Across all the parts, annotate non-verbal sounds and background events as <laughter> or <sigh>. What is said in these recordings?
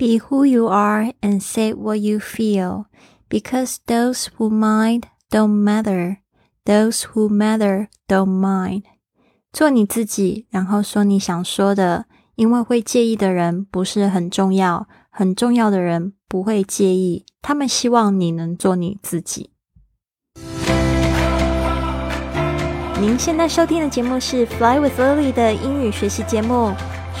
Be who you are and say what you feel, because those who mind don't matter. Those who matter don't mind. 做你自己，然后说你想说的，因为会介意的人不是很重要，很重要的人不会介意。他们希望你能做你自己。您现在收听的节目是《Fly with Lily》的英语学习节目，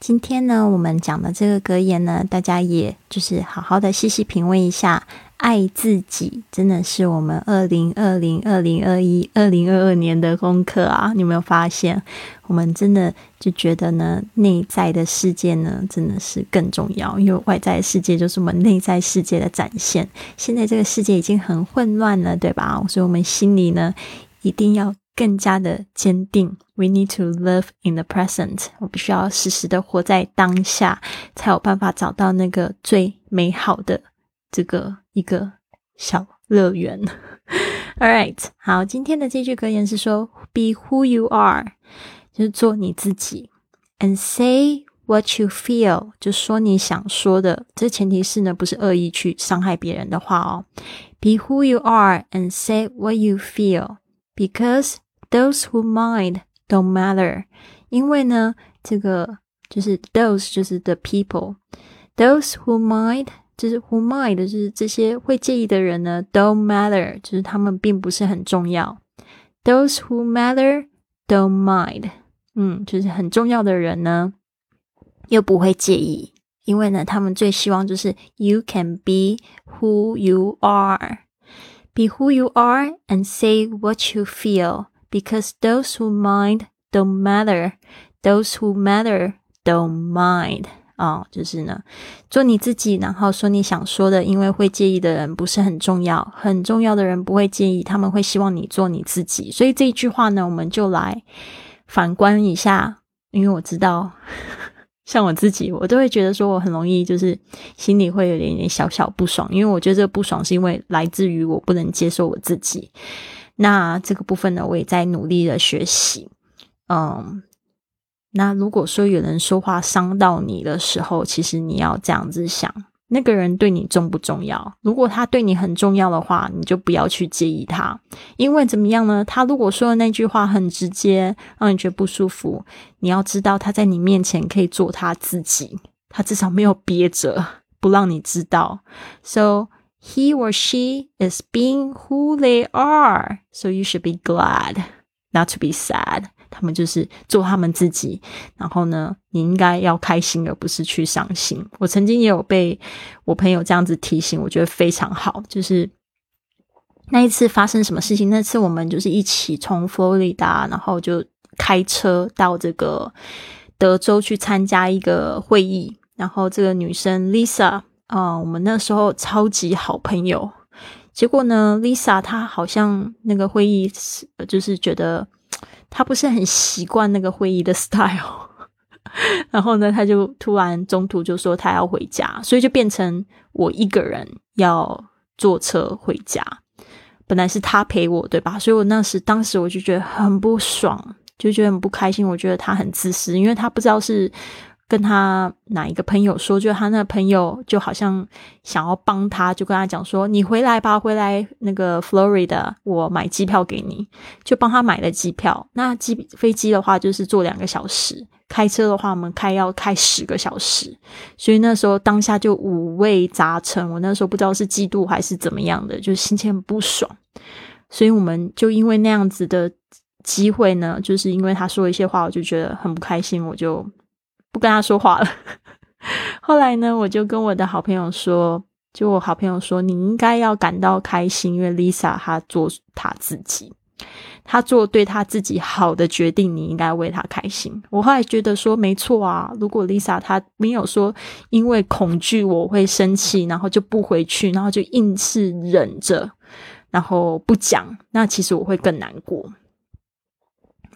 今天呢，我们讲的这个格言呢，大家也就是好好的细细品味一下。爱自己真的是我们二零二零、二零二一、二零二二年的功课啊！你有没有发现？我们真的就觉得呢，内在的世界呢，真的是更重要，因为外在世界就是我们内在世界的展现。现在这个世界已经很混乱了，对吧？所以，我们心里呢，一定要更加的坚定。We need to live in the present。我必须要时时的活在当下，才有办法找到那个最美好的。这个一个小乐园。All <laughs> right，好，今天的这句格言是说：“Be who you are”，就是做你自己；“and say what you feel”，就说你想说的。这前提是呢，不是恶意去伤害别人的话哦。“Be who you are and say what you feel, because those who mind don't matter。”因为呢，这个就是 those 就是 the people，those who mind。就是 who mind，就是这些会介意的人呢，don't matter，就是他们并不是很重要。Those who matter don't mind，嗯，就是很重要的人呢，又不会介意，因为呢，他们最希望就是 you can be who you are，be who you are and say what you Because those who mind don't matter，those who matter don't mind。啊，就是呢，做你自己，然后说你想说的，因为会介意的人不是很重要，很重要的人不会介意，他们会希望你做你自己。所以这一句话呢，我们就来反观一下，因为我知道，<laughs> 像我自己，我都会觉得说我很容易就是心里会有点点小小不爽，因为我觉得这个不爽是因为来自于我不能接受我自己。那这个部分呢，我也在努力的学习，嗯。那如果说有人说话伤到你的时候，其实你要这样子想：那个人对你重不重要？如果他对你很重要的话，你就不要去介意他，因为怎么样呢？他如果说的那句话很直接，让你觉得不舒服，你要知道他在你面前可以做他自己，他至少没有憋着不让你知道。So he or she is being who they are. So you should be glad, not to be sad. 他们就是做他们自己，然后呢，你应该要开心，而不是去伤心。我曾经也有被我朋友这样子提醒，我觉得非常好。就是那一次发生什么事情？那次我们就是一起从佛罗里达，然后就开车到这个德州去参加一个会议。然后这个女生 Lisa 啊，我们那时候超级好朋友。结果呢，Lisa 她好像那个会议就是觉得。她不是很习惯那个会议的 <laughs> style，<laughs> 然后呢，他就突然中途就说他要回家，所以就变成我一个人要坐车回家。本来是他陪我，对吧？所以我那时当时我就觉得很不爽，就觉得很不开心。我觉得他很自私，因为他不知道是。跟他哪一个朋友说，就他那朋友就好像想要帮他，就跟他讲说：“你回来吧，回来那个 Florida，我买机票给你。”就帮他买了机票。那机飞机的话就是坐两个小时，开车的话我们开要开十个小时。所以那时候当下就五味杂陈，我那时候不知道是嫉妒还是怎么样的，就心情很不爽。所以我们就因为那样子的机会呢，就是因为他说一些话，我就觉得很不开心，我就。不跟他说话了。<laughs> 后来呢，我就跟我的好朋友说，就我好朋友说，你应该要感到开心，因为 Lisa 她做她自己，她做对她自己好的决定，你应该为她开心。我后来觉得说，没错啊，如果 Lisa 她没有说因为恐惧我会生气，然后就不回去，然后就硬是忍着，然后不讲，那其实我会更难过。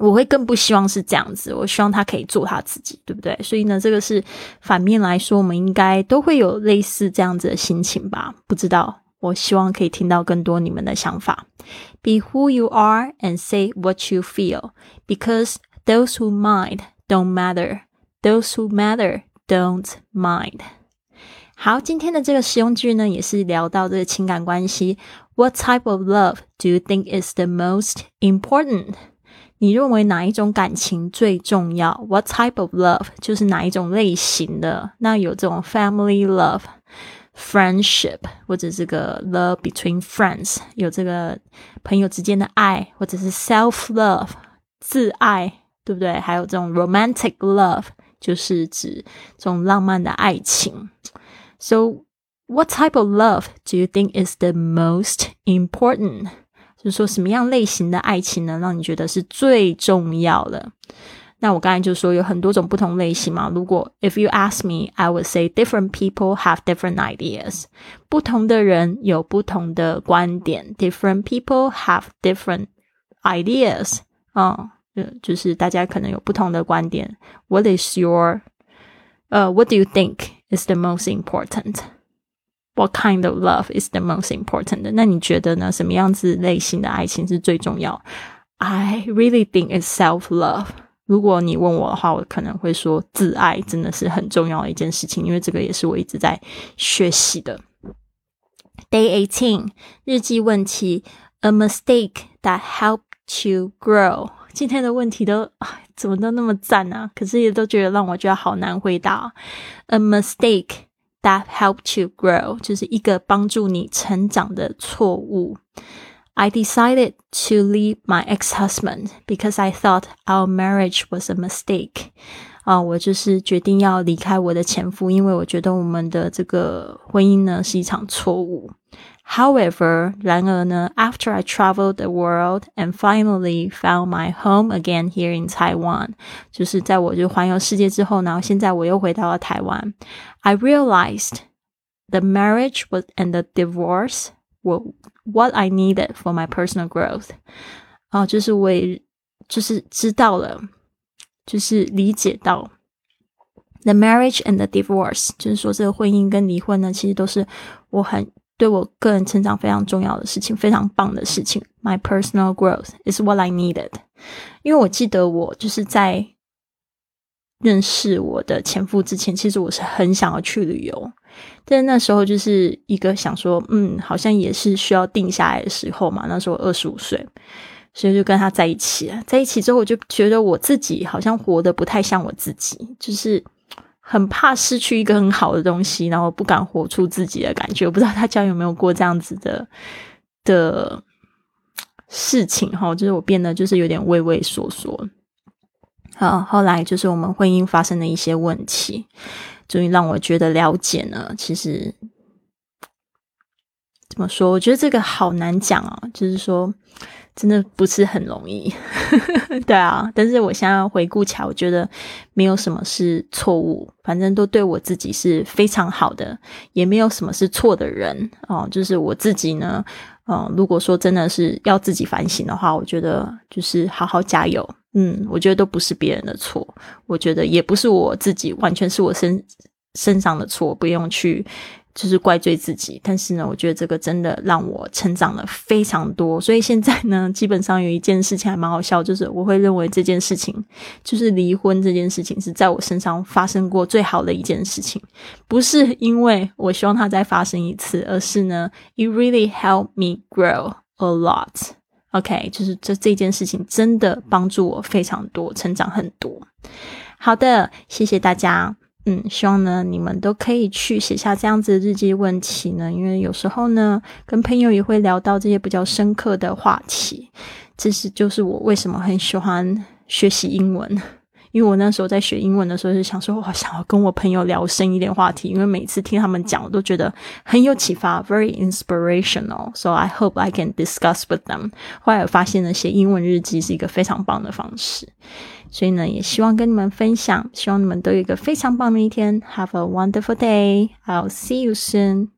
我会更不希望是这样子，我希望他可以做他自己，对不对？所以呢，这个是反面来说，我们应该都会有类似这样子的心情吧？不知道，我希望可以听到更多你们的想法。Be who you are and say what you feel, because those who mind don't matter, those who matter don't mind. 好，今天的这个实用句呢，也是聊到这个情感关系。What type of love do you think is the most important? 你认为哪一种感情最重要？What type of love 就是哪一种类型的？那有这种 family love、friendship，或者这个 love between friends，有这个朋友之间的爱，或者是 self love 自爱，对不对？还有这种 romantic love，就是指这种浪漫的爱情。So what type of love do you think is the most important? 就是说什么样类型的爱情呢，让你觉得是最重要的？那我刚才就说有很多种不同类型嘛。如果 if you ask me, I would say different people have different ideas。不同的人有不同的观点，different people have different ideas。啊，就是大家可能有不同的观点。What is your 呃，What do you think is the most important？What kind of love is the most important？那你觉得呢？什么样子类型的爱情是最重要？I really think it's self love。如果你问我的话，我可能会说自爱真的是很重要的一件事情，因为这个也是我一直在学习的。Day eighteen 日记问题：A mistake that helped you grow。今天的问题都怎么都那么赞啊？可是也都觉得让我觉得好难回答。A mistake。that helped you grow，就是一个帮助你成长的错误。I decided to leave my ex-husband because I thought our marriage was a mistake。啊，我就是决定要离开我的前夫，因为我觉得我们的这个婚姻呢是一场错误。 However，然而呢，after I traveled the world and finally found my home again here in Taiwan，就是在我就环游世界之后呢，现在我又回到了台湾。I realized the marriage was and the divorce were what I needed for my personal growth。啊，就是我也就是知道了，就是理解到。The marriage and the divorce，就是说这个婚姻跟离婚呢，其实都是我很 对我个人成长非常重要的事情，非常棒的事情。My personal growth is what I needed。因为我记得我就是在认识我的前夫之前，其实我是很想要去旅游，但那时候就是一个想说，嗯，好像也是需要定下来的时候嘛。那时候二十五岁，所以就跟他在一起。在一起之后，我就觉得我自己好像活得不太像我自己，就是。很怕失去一个很好的东西，然后不敢活出自己的感觉。我不知道大家有没有过这样子的的事情哈，就是我变得就是有点畏畏缩缩。好，后来就是我们婚姻发生了一些问题，终于让我觉得了解呢。其实怎么说？我觉得这个好难讲啊，就是说。真的不是很容易，<laughs> 对啊。但是我现在回顾起来，我觉得没有什么是错误，反正都对我自己是非常好的，也没有什么是错的人哦。就是我自己呢，嗯，如果说真的是要自己反省的话，我觉得就是好好加油。嗯，我觉得都不是别人的错，我觉得也不是我自己，完全是我身身上的错，不用去。就是怪罪自己，但是呢，我觉得这个真的让我成长了非常多。所以现在呢，基本上有一件事情还蛮好笑，就是我会认为这件事情，就是离婚这件事情，是在我身上发生过最好的一件事情。不是因为我希望它再发生一次，而是呢，it really helped me grow a lot。OK，就是这这件事情真的帮助我非常多，成长很多。好的，谢谢大家。嗯，希望呢你们都可以去写下这样子的日记问题呢，因为有时候呢跟朋友也会聊到这些比较深刻的话题。这是就是我为什么很喜欢学习英文，<laughs> 因为我那时候在学英文的时候就想说，我想要跟我朋友聊深一点话题，因为每次听他们讲，我都觉得很有启发，very inspirational。So I hope I can discuss with them。后来我发现呢，写英文日记是一个非常棒的方式。所以呢，也希望跟你们分享，希望你们都有一个非常棒的一天。Have a wonderful day. I'll see you soon.